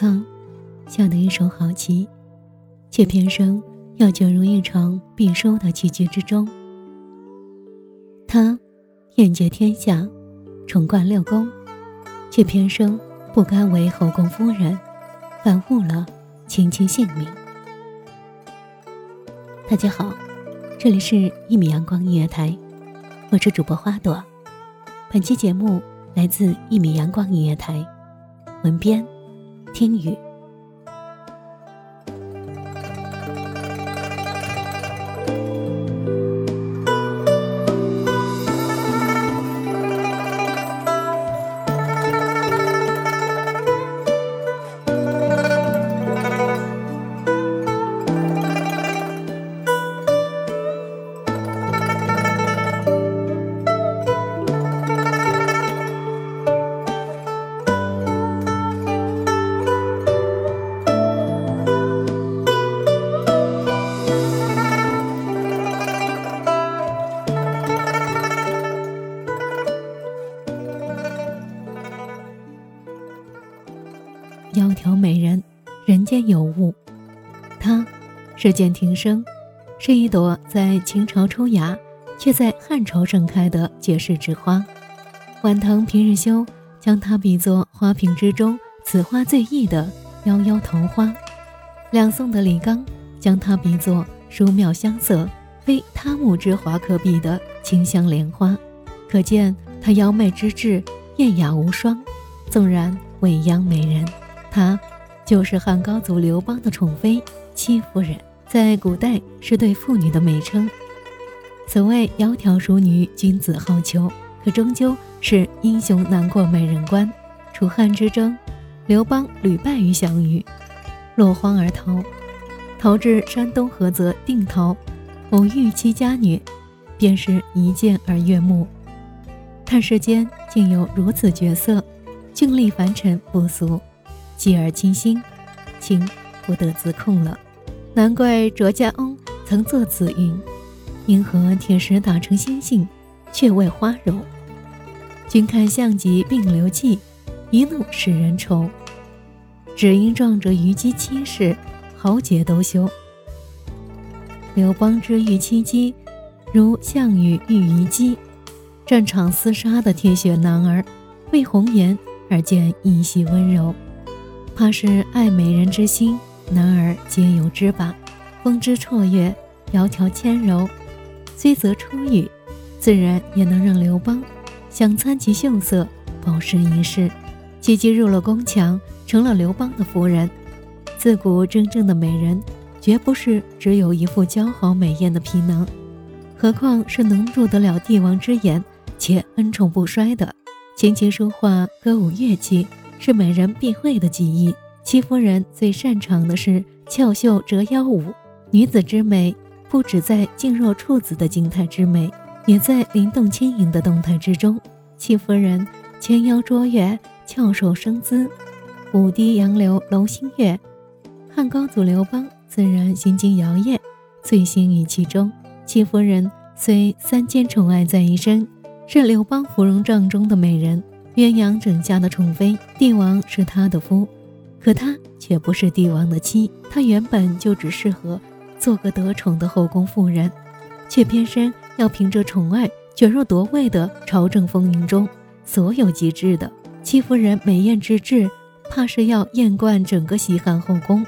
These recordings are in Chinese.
他下的一手好棋，却偏生要卷入一场必输的棋局之中。他眼界天下，宠冠六宫，却偏生不甘为后宫夫人，反误了卿卿性命。大家好，这里是《一米阳光音乐台》，我是主播花朵。本期节目来自《一米阳光音乐台》，文编。听雨。人，间有物。她，是剑庭生，是一朵在秦朝抽芽，却在汉朝盛开的绝世之花。晚唐平日修将她比作花瓶之中此花最异的夭夭桃花。两宋的李纲将它比作殊妙香色，非他木之华可比的清香莲花。可见她妖媚之至，艳雅无双。纵然未央美人。她就是汉高祖刘邦的宠妃戚夫人，在古代是对妇女的美称。所谓窈窕淑女，君子好逑，可终究是英雄难过美人关。楚汉之争，刘邦屡败于项羽，落荒而逃，逃至山东菏泽定陶，偶遇戚家女，便是一见而悦目。看世间竟有如此绝色，俊丽凡尘不俗。继而倾心，情不得自控了。难怪卓家翁曾作此云：“因和铁石打成心性，却为花柔？君看相极并流涕，一怒使人愁。只因撞着虞姬妻室，豪杰都休。刘邦之遇妻姬，如项羽遇虞姬，战场厮杀的铁血男儿，为红颜而见一袭温柔。”怕是爱美人之心，男儿皆有之吧。风姿绰约，窈窕纤柔，虽则初遇，自然也能让刘邦想参其秀色，饱食一世。戚姬入了宫墙，成了刘邦的夫人。自古真正的美人，绝不是只有一副姣好美艳的皮囊，何况是能入得了帝王之眼，且恩宠不衰的。琴棋书画、歌舞乐器。是美人必会的技艺。戚夫人最擅长的是翘袖折腰舞。女子之美，不止在静若处子的静态之美，也在灵动轻盈的动态之中。戚夫人纤腰卓越，翘首生姿，舞低杨柳楼新月。汉高祖刘邦自然心惊摇曳，醉心于其中。戚夫人虽三千宠爱在一身，是刘邦芙蓉帐中的美人。鸳鸯枕下的宠妃，帝王是她的夫，可她却不是帝王的妻。她原本就只适合做个得宠的后宫妇人，却偏生要凭着宠爱卷入夺位的朝政风云中。所有极致的戚夫人美艳之至，怕是要艳冠整个西汉后宫，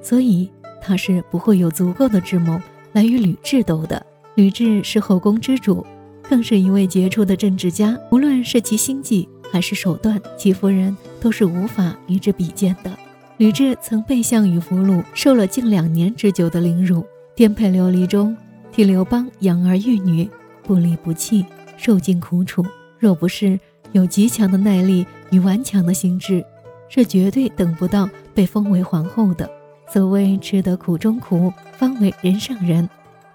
所以她是不会有足够的智谋来与吕雉斗的。吕雉是后宫之主，更是一位杰出的政治家，无论是其心计。还是手段，戚夫人都是无法与之比肩的。吕雉曾被项羽俘虏，受了近两年之久的凌辱，颠沛流离中替刘邦养儿育女，不离不弃，受尽苦楚。若不是有极强的耐力与顽强的心智，是绝对等不到被封为皇后的。所谓吃得苦中苦，方为人上人，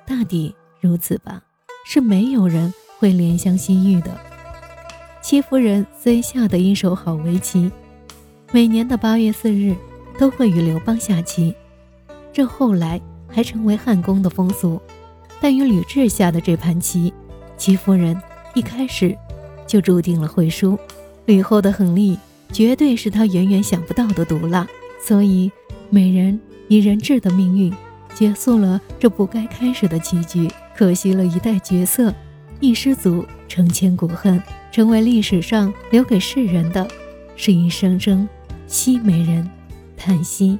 大抵如此吧。是没有人会怜香惜玉的。戚夫人虽下得一手好围棋，每年的八月四日都会与刘邦下棋，这后来还成为汉宫的风俗。但与吕雉下的这盘棋，戚夫人一开始就注定了会输。吕后的狠厉，绝对是她远远想不到的毒辣。所以，美人以人质的命运，结束了这不该开始的棋局。可惜了一代绝色，一失足成千古恨，成为历史上留给世人的，是一声声西美人叹息。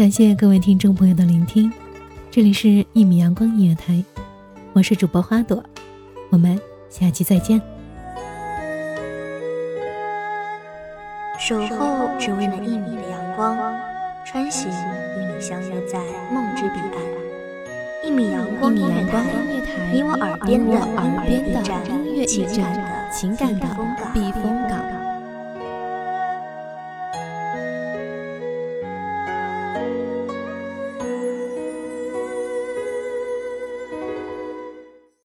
感谢各位听众朋友的聆听，这里是《一米阳光音乐台》，我是主播花朵，我们下期再见。守候只为那一米的阳光，穿行与你相约在梦之彼岸。一米阳光音乐台，你我耳边的耳边的音乐驿站，情感的避风港。